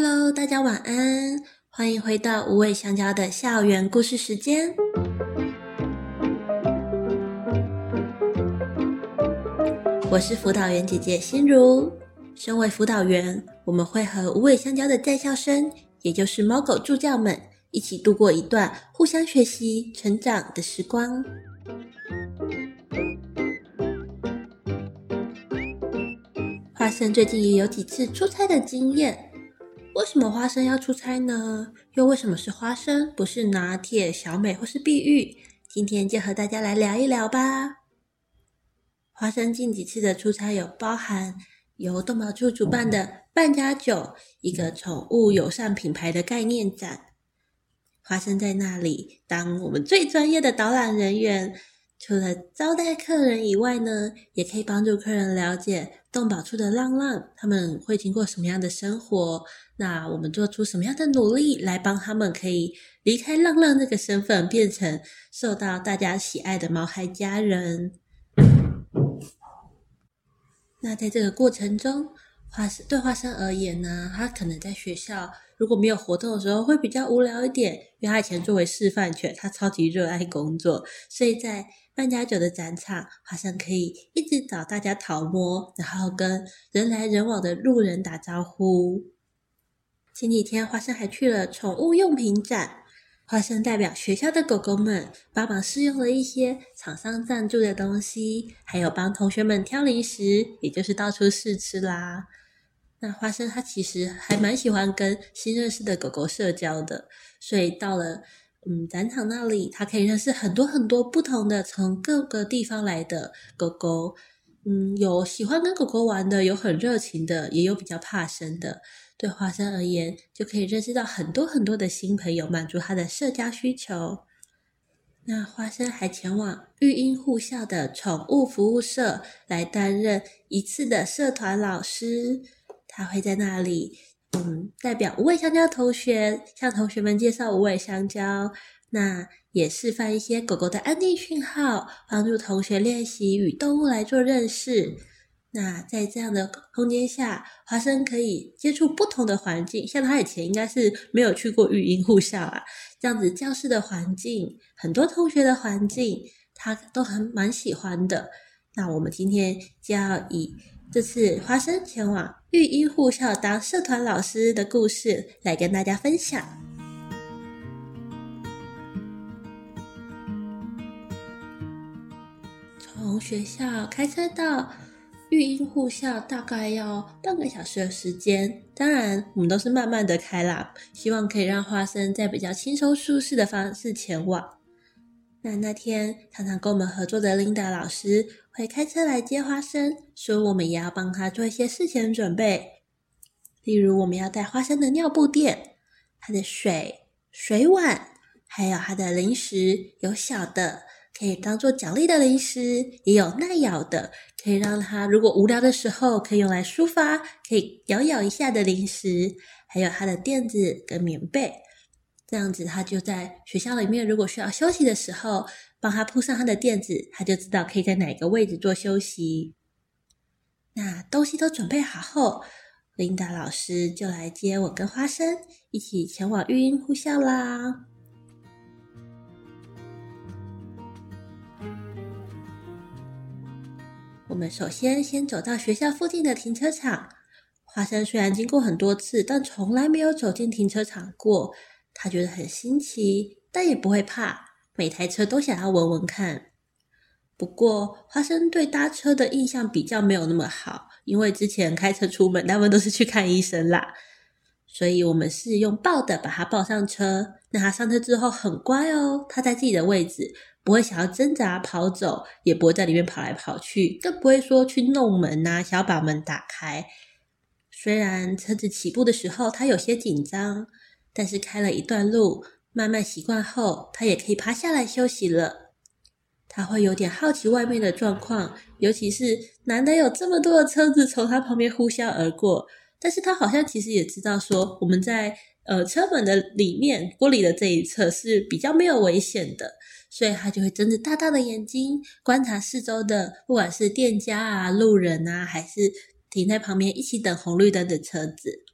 Hello，大家晚安，欢迎回到无尾香蕉的校园故事时间。我是辅导员姐姐心如。身为辅导员，我们会和无尾香蕉的在校生，也就是猫狗助教们，一起度过一段互相学习、成长的时光。花生最近也有几次出差的经验。为什么花生要出差呢？又为什么是花生，不是拿铁、小美或是碧玉？今天就和大家来聊一聊吧。花生近几次的出差有包含由动保处主办的半家酒，一个宠物友善品牌的概念展。花生在那里当我们最专业的导览人员。除了招待客人以外呢，也可以帮助客人了解动保处的浪浪，他们会经过什么样的生活。那我们做出什么样的努力来帮他们可以离开浪浪这个身份，变成受到大家喜爱的毛孩家人？那在这个过程中，花生对花生而言呢，他可能在学校如果没有活动的时候会比较无聊一点，因为他以前作为示范犬，他超级热爱工作，所以在扮家酒的展场，花生可以一直找大家讨摸，然后跟人来人往的路人打招呼。前几天，花生还去了宠物用品展，花生代表学校的狗狗们帮忙试用了一些厂商赞助的东西，还有帮同学们挑零食，也就是到处试吃啦。那花生它其实还蛮喜欢跟新认识的狗狗社交的，所以到了。嗯，展场那里，他可以认识很多很多不同的从各个地方来的狗狗。嗯，有喜欢跟狗狗玩的，有很热情的，也有比较怕生的。对花生而言，就可以认识到很多很多的新朋友，满足他的社交需求。那花生还前往育婴护校的宠物服务社来担任一次的社团老师，他会在那里。嗯，代表无尾香蕉同学向同学们介绍无尾香蕉，那也示范一些狗狗的安定讯号，帮助同学练习与动物来做认识。那在这样的空间下，华生可以接触不同的环境，像他以前应该是没有去过育婴护校啊，这样子教室的环境，很多同学的环境，他都很蛮喜欢的。那我们今天就要以这次花生前往育婴护校当社团老师的故事来跟大家分享。从学校开车到育婴护校大概要半个小时的时间，当然我们都是慢慢的开啦，希望可以让花生在比较轻松舒适的方式前往。那那天常常跟我们合作的琳达老师会开车来接花生，所以我们也要帮他做一些事前准备，例如我们要带花生的尿布垫、他的水水碗，还有他的零食，有小的可以当做奖励的零食，也有耐咬的，可以让他如果无聊的时候可以用来抒发，可以咬咬一下的零食，还有他的垫子跟棉被。这样子，他就在学校里面，如果需要休息的时候，帮他铺上他的垫子，他就知道可以在哪个位置做休息。那东西都准备好后，琳达老师就来接我跟花生，一起前往育婴护校啦。我们首先先走到学校附近的停车场。花生虽然经过很多次，但从来没有走进停车场过。他觉得很新奇，但也不会怕，每台车都想要闻闻看。不过，花生对搭车的印象比较没有那么好，因为之前开车出门，大部分都是去看医生啦。所以我们是用抱的把他抱上车。那他上车之后很乖哦，他在自己的位置，不会想要挣扎跑走，也不会在里面跑来跑去，更不会说去弄门呐，想要把门打开。虽然车子起步的时候他有些紧张。但是开了一段路，慢慢习惯后，他也可以趴下来休息了。他会有点好奇外面的状况，尤其是难得有这么多的车子从他旁边呼啸而过。但是他好像其实也知道说，我们在呃车门的里面玻璃的这一侧是比较没有危险的，所以他就会睁着大大的眼睛观察四周的，不管是店家啊、路人啊，还是停在旁边一起等红绿灯的车子。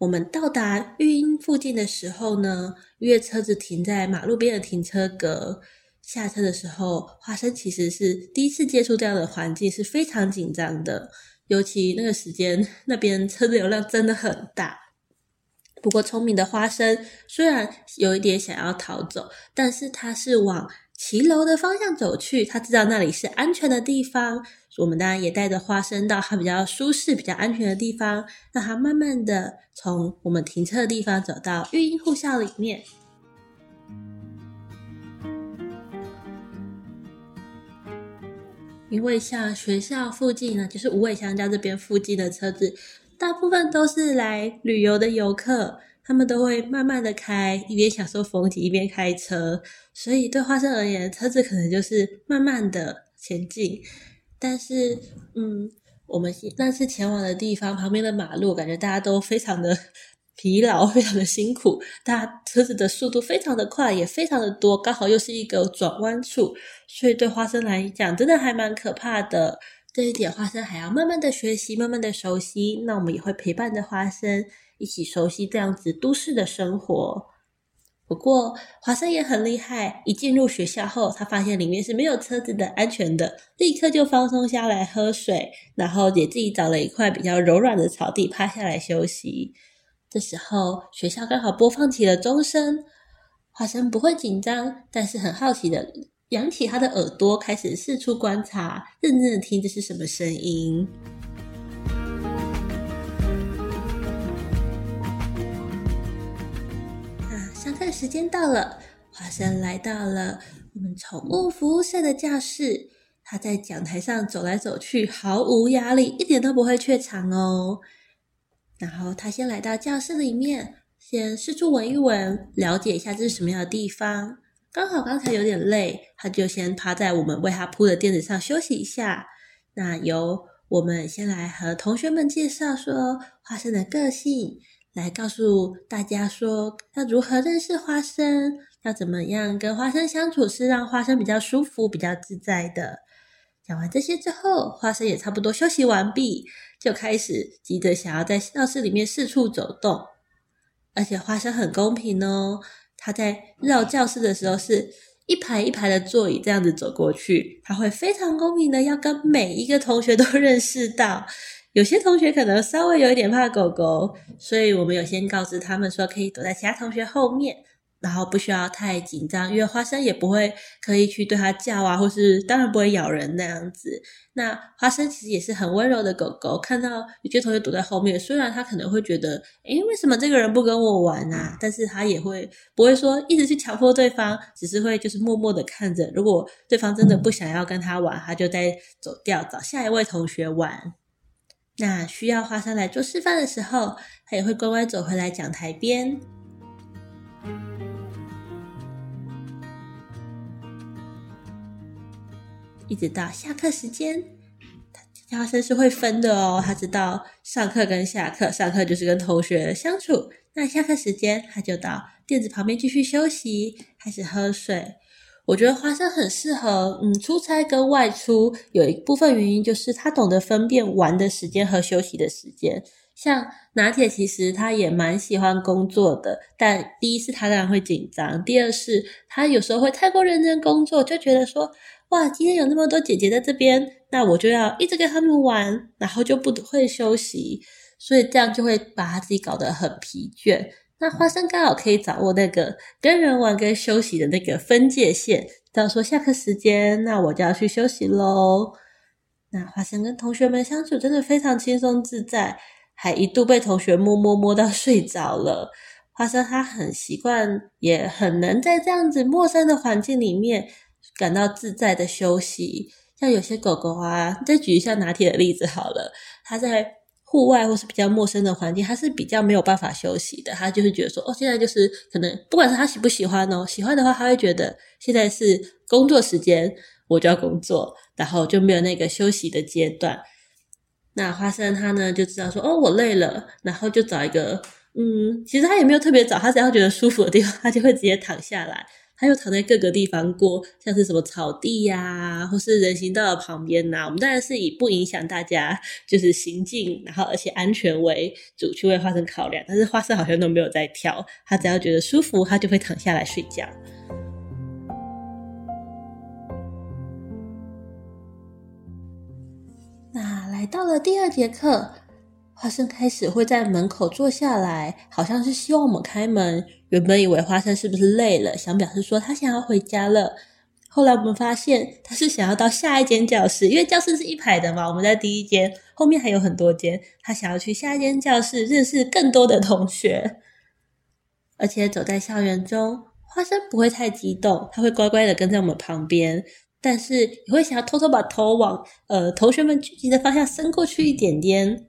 我们到达育婴附近的时候呢，因为车子停在马路边的停车格，下车的时候，花生其实是第一次接触这样的环境，是非常紧张的。尤其那个时间，那边车流量真的很大。不过聪明的花生虽然有一点想要逃走，但是他是往骑楼的方向走去，他知道那里是安全的地方。我们当然也带着花生到他比较舒适、比较安全的地方，让他慢慢的从我们停车的地方走到育婴护校里面。因为像学校附近呢，就是无尾香蕉这边附近的车子，大部分都是来旅游的游客。他们都会慢慢的开，一边享受风景，一边开车。所以对花生而言，车子可能就是慢慢的前进。但是，嗯，我们那次前往的地方旁边的马路，感觉大家都非常的 疲劳，非常的辛苦。大家车子的速度非常的快，也非常的多，刚好又是一个转弯处，所以对花生来讲，真的还蛮可怕的。这一点，花生还要慢慢的学习，慢慢的熟悉。那我们也会陪伴着花生。一起熟悉这样子都市的生活。不过华生也很厉害，一进入学校后，他发现里面是没有车子的，安全的，立刻就放松下来喝水，然后也自己找了一块比较柔软的草地趴下来休息。这时候学校刚好播放起了钟声，华生不会紧张，但是很好奇的仰起他的耳朵，开始四处观察，认真的听这是什么声音。上课时间到了，花生来到了我们宠物服务社的教室。他在讲台上走来走去，毫无压力，一点都不会怯场哦。然后他先来到教室里面，先四处闻一闻，了解一下这是什么样的地方。刚好刚才有点累，他就先趴在我们为他铺的垫子上休息一下。那由我们先来和同学们介绍说花生的个性。来告诉大家说，要如何认识花生，要怎么样跟花生相处，是让花生比较舒服、比较自在的。讲完这些之后，花生也差不多休息完毕，就开始急着想要在教室里面四处走动。而且花生很公平哦，他在绕教室的时候是一排一排的座椅这样子走过去，他会非常公平的要跟每一个同学都 认识到。有些同学可能稍微有一点怕狗狗，所以我们有先告知他们说可以躲在其他同学后面，然后不需要太紧张，因为花生也不会刻意去对它叫啊，或是当然不会咬人那样子。那花生其实也是很温柔的狗狗，看到有些同学躲在后面，虽然他可能会觉得，诶，为什么这个人不跟我玩啊？但是他也会不会说一直去强迫对方，只是会就是默默的看着，如果对方真的不想要跟他玩，他就再走掉，找下一位同学玩。那需要花生来做示范的时候，他也会乖乖走回来讲台边，一直到下课时间。花生是会分的哦，他知道上课跟下课，上课就是跟同学相处，那下课时间他就到垫子旁边继续休息，开始喝水。我觉得花生很适合，嗯，出差跟外出有一部分原因就是他懂得分辨玩的时间和休息的时间。像拿铁，其实他也蛮喜欢工作的，但第一是他当然会紧张，第二是他有时候会太过认真工作，就觉得说，哇，今天有那么多姐姐在这边，那我就要一直跟他们玩，然后就不会休息，所以这样就会把他自己搞得很疲倦。那花生刚好可以掌握那个跟人玩跟休息的那个分界线，到说下课时间，那我就要去休息喽。那花生跟同学们相处真的非常轻松自在，还一度被同学摸摸摸到睡着了。花生他很习惯，也很能在这样子陌生的环境里面感到自在的休息。像有些狗狗啊，再举一下拿铁的例子好了，它在。户外或是比较陌生的环境，他是比较没有办法休息的。他就是觉得说，哦，现在就是可能，不管是他喜不喜欢哦，喜欢的话，他会觉得现在是工作时间，我就要工作，然后就没有那个休息的阶段。那花生他呢就知道说，哦，我累了，然后就找一个，嗯，其实他也没有特别找，他只要觉得舒服的地方，他就会直接躺下来。它又躺在各个地方过，像是什么草地呀、或是人行道旁边呐、我们当然是以不影响大家就是行进，然后而且安全为主去为花生考量。但是花生好像都没有在跳，它只要觉得舒服，它就会躺下来睡觉。那来到了第二节课。花生开始会在门口坐下来，好像是希望我们开门。原本以为花生是不是累了，想表示说他想要回家了。后来我们发现他是想要到下一间教室，因为教室是一排的嘛。我们在第一间，后面还有很多间。他想要去下一间教室，认识更多的同学。而且走在校园中，花生不会太激动，他会乖乖的跟在我们旁边。但是也会想要偷偷把头往呃同学们聚集的方向伸过去一点点。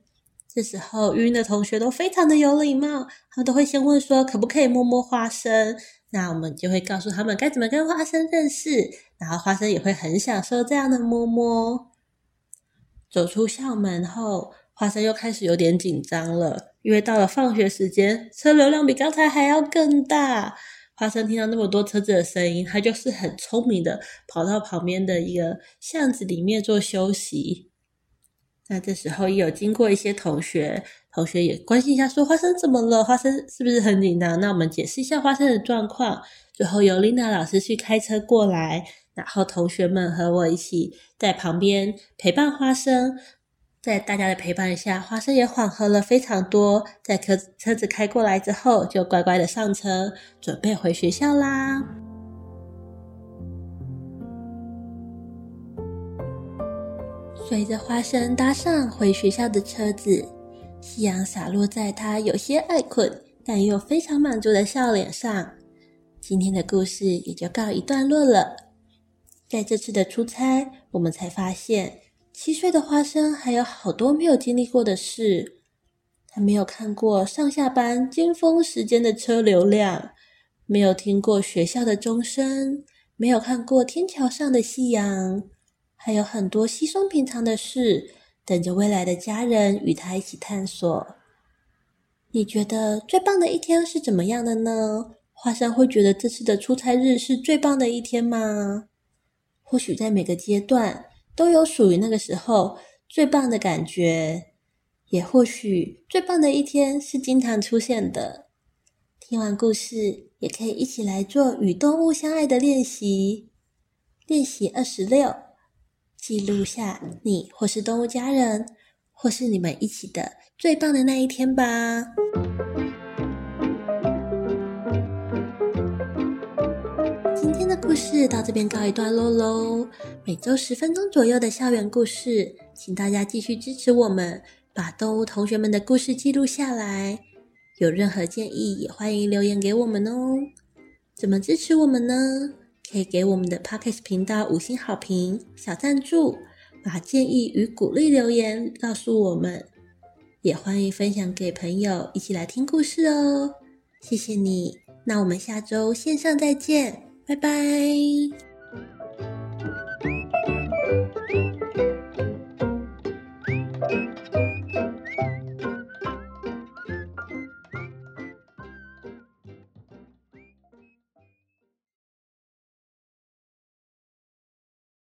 这时候，芸芸的同学都非常的有礼貌，他们都会先问说可不可以摸摸花生，那我们就会告诉他们该怎么跟花生认识，然后花生也会很享受这样的摸摸。走出校门后，花生又开始有点紧张了，因为到了放学时间，车流量比刚才还要更大。花生听到那么多车子的声音，他就是很聪明的跑到旁边的一个巷子里面做休息。那这时候也有经过一些同学，同学也关心一下，说花生怎么了？花生是不是很紧张？那我们解释一下花生的状况。最后由琳达老师去开车过来，然后同学们和我一起在旁边陪伴花生。在大家的陪伴下，花生也缓和了非常多。在车车子开过来之后，就乖乖的上车，准备回学校啦。随着花生搭上回学校的车子，夕阳洒落在他有些爱困但又非常满足的笑脸上。今天的故事也就告一段落了。在这次的出差，我们才发现，七岁的花生还有好多没有经历过的事。他没有看过上下班尖峰时间的车流量，没有听过学校的钟声，没有看过天桥上的夕阳。还有很多稀松平常的事，等着未来的家人与他一起探索。你觉得最棒的一天是怎么样的呢？花生会觉得这次的出差日是最棒的一天吗？或许在每个阶段都有属于那个时候最棒的感觉，也或许最棒的一天是经常出现的。听完故事，也可以一起来做与动物相爱的练习。练习二十六。记录下你或是动物家人，或是你们一起的最棒的那一天吧。今天的故事到这边告一段落喽。每周十分钟左右的校园故事，请大家继续支持我们，把动物同学们的故事记录下来。有任何建议，也欢迎留言给我们哦。怎么支持我们呢？可以给我们的 Pocket 频道五星好评、小赞助，把建议与鼓励留言告诉我们，也欢迎分享给朋友一起来听故事哦。谢谢你，那我们下周线上再见，拜拜。